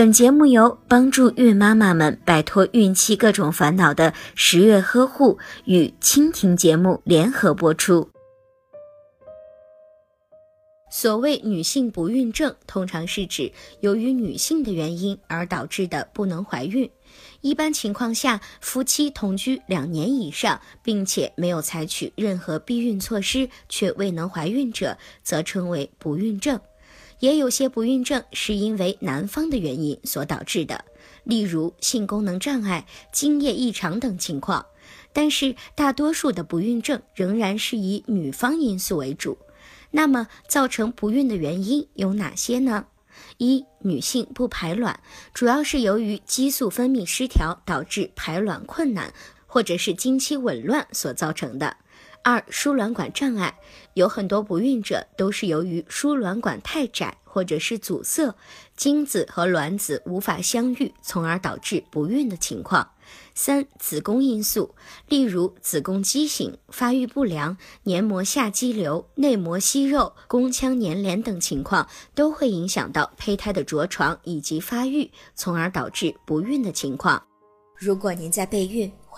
本节目由帮助孕妈妈们摆脱孕期各种烦恼的十月呵护与蜻蜓节目联合播出。所谓女性不孕症，通常是指由于女性的原因而导致的不能怀孕。一般情况下，夫妻同居两年以上，并且没有采取任何避孕措施却未能怀孕者，则称为不孕症。也有些不孕症是因为男方的原因所导致的，例如性功能障碍、精液异常等情况。但是大多数的不孕症仍然是以女方因素为主。那么造成不孕的原因有哪些呢？一、女性不排卵，主要是由于激素分泌失调导致排卵困难，或者是经期紊乱所造成的。二、输卵管障碍，有很多不孕者都是由于输卵管太窄或者是阻塞，精子和卵子无法相遇，从而导致不孕的情况。三、子宫因素，例如子宫畸形、发育不良、黏膜下肌瘤、内膜息肉、宫腔粘连等情况，都会影响到胚胎的着床以及发育，从而导致不孕的情况。如果您在备孕、